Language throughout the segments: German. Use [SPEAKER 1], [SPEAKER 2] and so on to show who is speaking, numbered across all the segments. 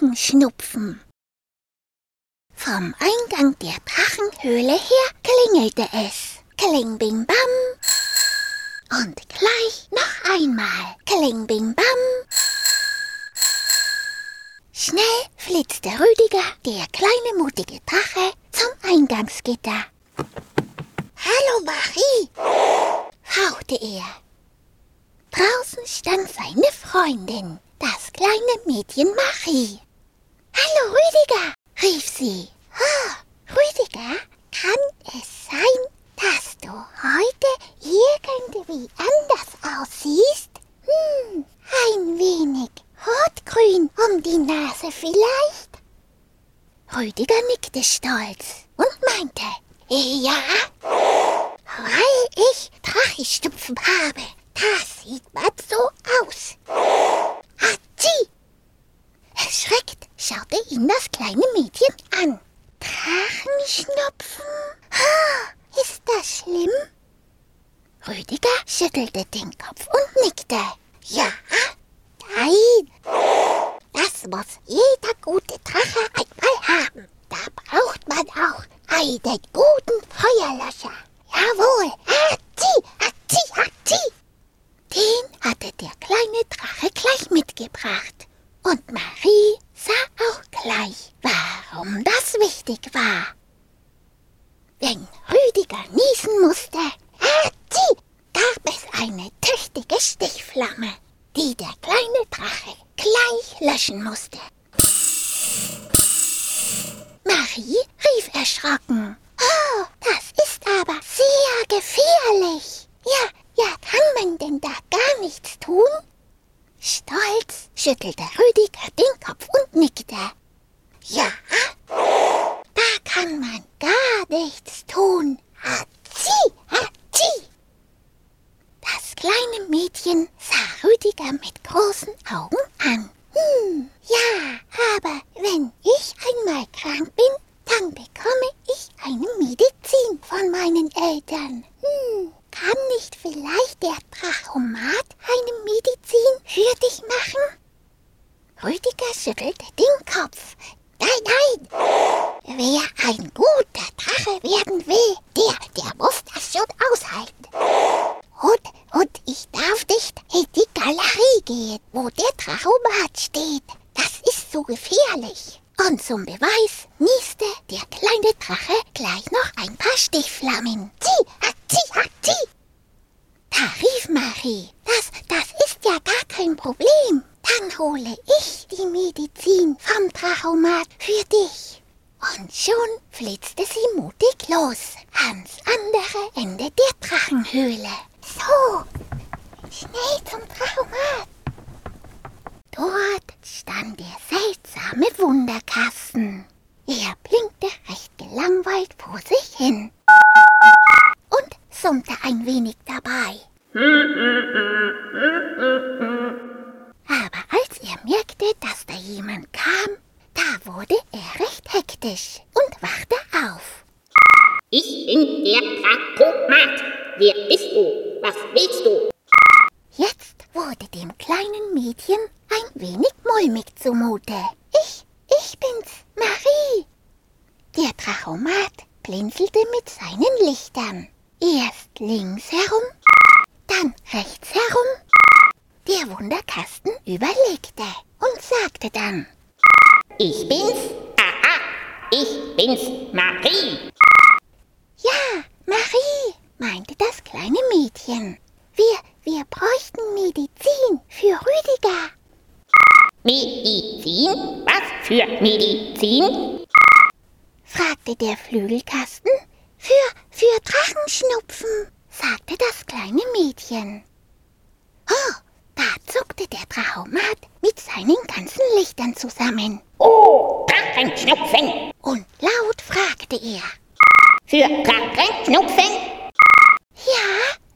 [SPEAKER 1] Drachenschnupfen. Vom Eingang der Drachenhöhle her klingelte es. Kling bing bam. Und gleich noch einmal. Kling bing bam. Schnell flitzte Rüdiger, der kleine mutige Drache, zum Eingangsgitter. Hallo Marie, hauchte er. Draußen stand seine Freundin, das kleine Mädchen Marie. Hallo Rüdiger, rief sie. Oh, Rüdiger, kann es sein, dass du heute irgendwie anders aussiehst? Hm, ein wenig rotgrün um die Nase vielleicht? Rüdiger nickte stolz und meinte, ja, weil ich Drachenstupfen habe. Das sieht man so aus. Hatschi! Erschreckt schaute ihn das kleine Mädchen an. Drachenschnupfen? Ah, ist das schlimm? Rüdiger schüttelte den Kopf und nickte. Ja, nein. Das muss jeder gute Drache einmal haben. Da braucht man auch einen guten Feuerlöscher. Jawohl. Hatschi, hatschi, hatschi. Den hatte der kleine Drache gleich mitgebracht. Und Marie sah auch gleich, warum das wichtig war. Wenn Rüdiger niesen musste, Hatschi, gab es eine tüchtige Stichflamme, die der kleine Drache gleich löschen musste. Marie rief erschrocken. Oh, das ist aber sehr gefährlich. Ja, ja, kann man denn da gar nichts tun? Stolz schüttelte Rüdiger den Kopf und nickte. Ja, da kann man gar nichts tun. Hatschi, hatschi. Das kleine Mädchen sah Rüdiger mit großen Augen an. Hm, ja, aber wenn ich einmal krank bin, dann bekomme ich eine Medizin von meinen Eltern. Hm, kann nicht vielleicht der Drachomat eine Medizin für dich machen? Rüdiger schüttelte den Kopf. Nein, nein! Wer ein guter Drache werden will, der, der muss das schon aushalten. Und, und ich darf nicht in die Galerie gehen, wo der Drachomat steht. Das ist so gefährlich. Zum Beweis nieste der kleine Drache gleich noch ein paar Stichflammen. Zieh, hatschi, hatschi! Da rief Marie, das, das ist ja gar kein Problem. Dann hole ich die Medizin vom Drachomat für dich. Und schon flitzte sie mutig los ans andere Ende der Drachenhöhle. So, schnell zum Drachomat. Dort stand kleinen Mädchen ein wenig mulmig zumute. Ich, ich bin's, Marie. Der Drachomat blinzelte mit seinen Lichtern. Erst links herum, dann rechts herum. Der Wunderkasten überlegte und sagte dann,
[SPEAKER 2] Ich bin's. Aha, ich bin's, Marie.
[SPEAKER 1] Ja, Marie, meinte das kleine Mädchen. Wir, wir bräuchten Medizin für Rüdiger.
[SPEAKER 2] Medizin? Was für Medizin?
[SPEAKER 1] fragte der Flügelkasten. Für, für Drachenschnupfen, sagte das kleine Mädchen. Oh, da zuckte der Drachomat mit seinen ganzen Lichtern zusammen.
[SPEAKER 2] Oh, Drachenschnupfen.
[SPEAKER 1] Und laut fragte er.
[SPEAKER 2] Für Drachenschnupfen?
[SPEAKER 1] Ja,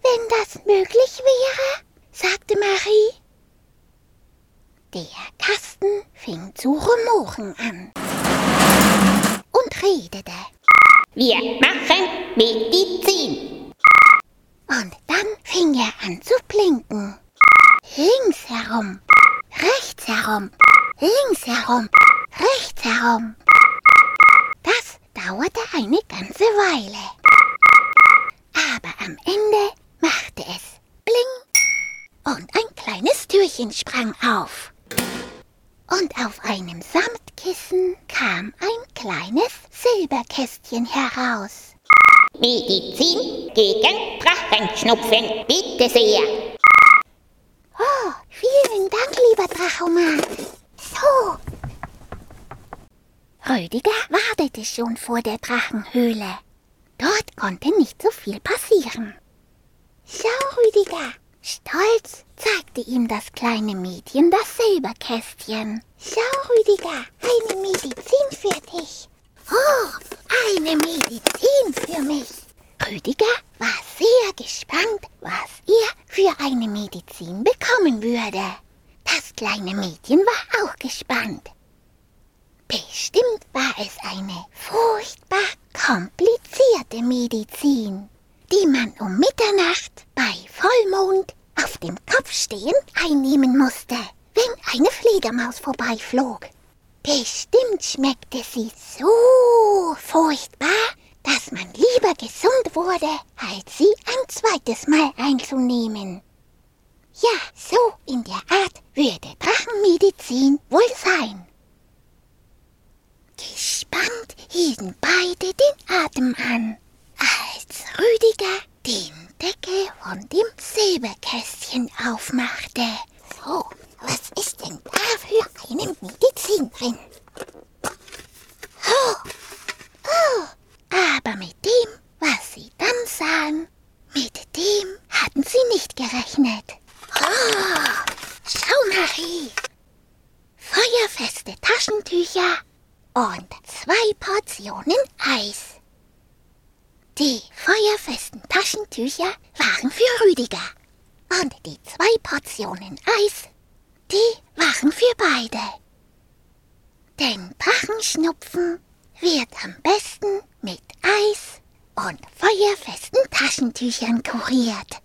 [SPEAKER 1] wenn das möglich wäre, sagte Marie. Der zu rumoren an und redete.
[SPEAKER 2] Wir machen Medizin.
[SPEAKER 1] Und dann fing er an zu blinken. Links herum, rechts herum, links herum, herum. Das dauerte eine ganze Weile. Aber am Ende machte es bling und ein kleines Türchen sprang auf. Und auf einem Samtkissen kam ein kleines Silberkästchen heraus.
[SPEAKER 2] Medizin gegen Drachenschnupfen, bitte sehr.
[SPEAKER 1] Oh, vielen Dank, lieber Drachomat. So. Rüdiger wartete schon vor der Drachenhöhle. Dort konnte nicht so viel passieren. Schau, Rüdiger. Stolz zeigte ihm das kleine Mädchen das Silberkästchen. Schau, Rüdiger, eine Medizin für dich. Oh, eine Medizin für mich. Rüdiger war sehr gespannt, was er für eine Medizin bekommen würde. Das kleine Mädchen war auch gespannt. Bestimmt war es eine furchtbar komplizierte Medizin, die man um Mitternacht Vollmond auf dem Kopf stehend einnehmen musste, wenn eine Fledermaus vorbeiflog. Bestimmt schmeckte sie so furchtbar, dass man lieber gesund wurde, als sie ein zweites Mal einzunehmen. Ja, so in der Art würde Drachenmedizin wohl sein. Gespannt hielten beide den Atem an, als Rüdiger den Deckel von dem Silberkästchen aufmachte. So, was ist denn da für eine Medizin drin? Oh, oh, aber mit dem, was sie dann sahen, mit dem hatten sie nicht gerechnet. Oh, schau, Marie. Feuerfeste Taschentücher und zwei Portionen Eis. Die feuerfesten Taschentücher waren für Rüdiger und die zwei Portionen Eis, die waren für beide. Denn Drachenschnupfen wird am besten mit Eis und feuerfesten Taschentüchern kuriert.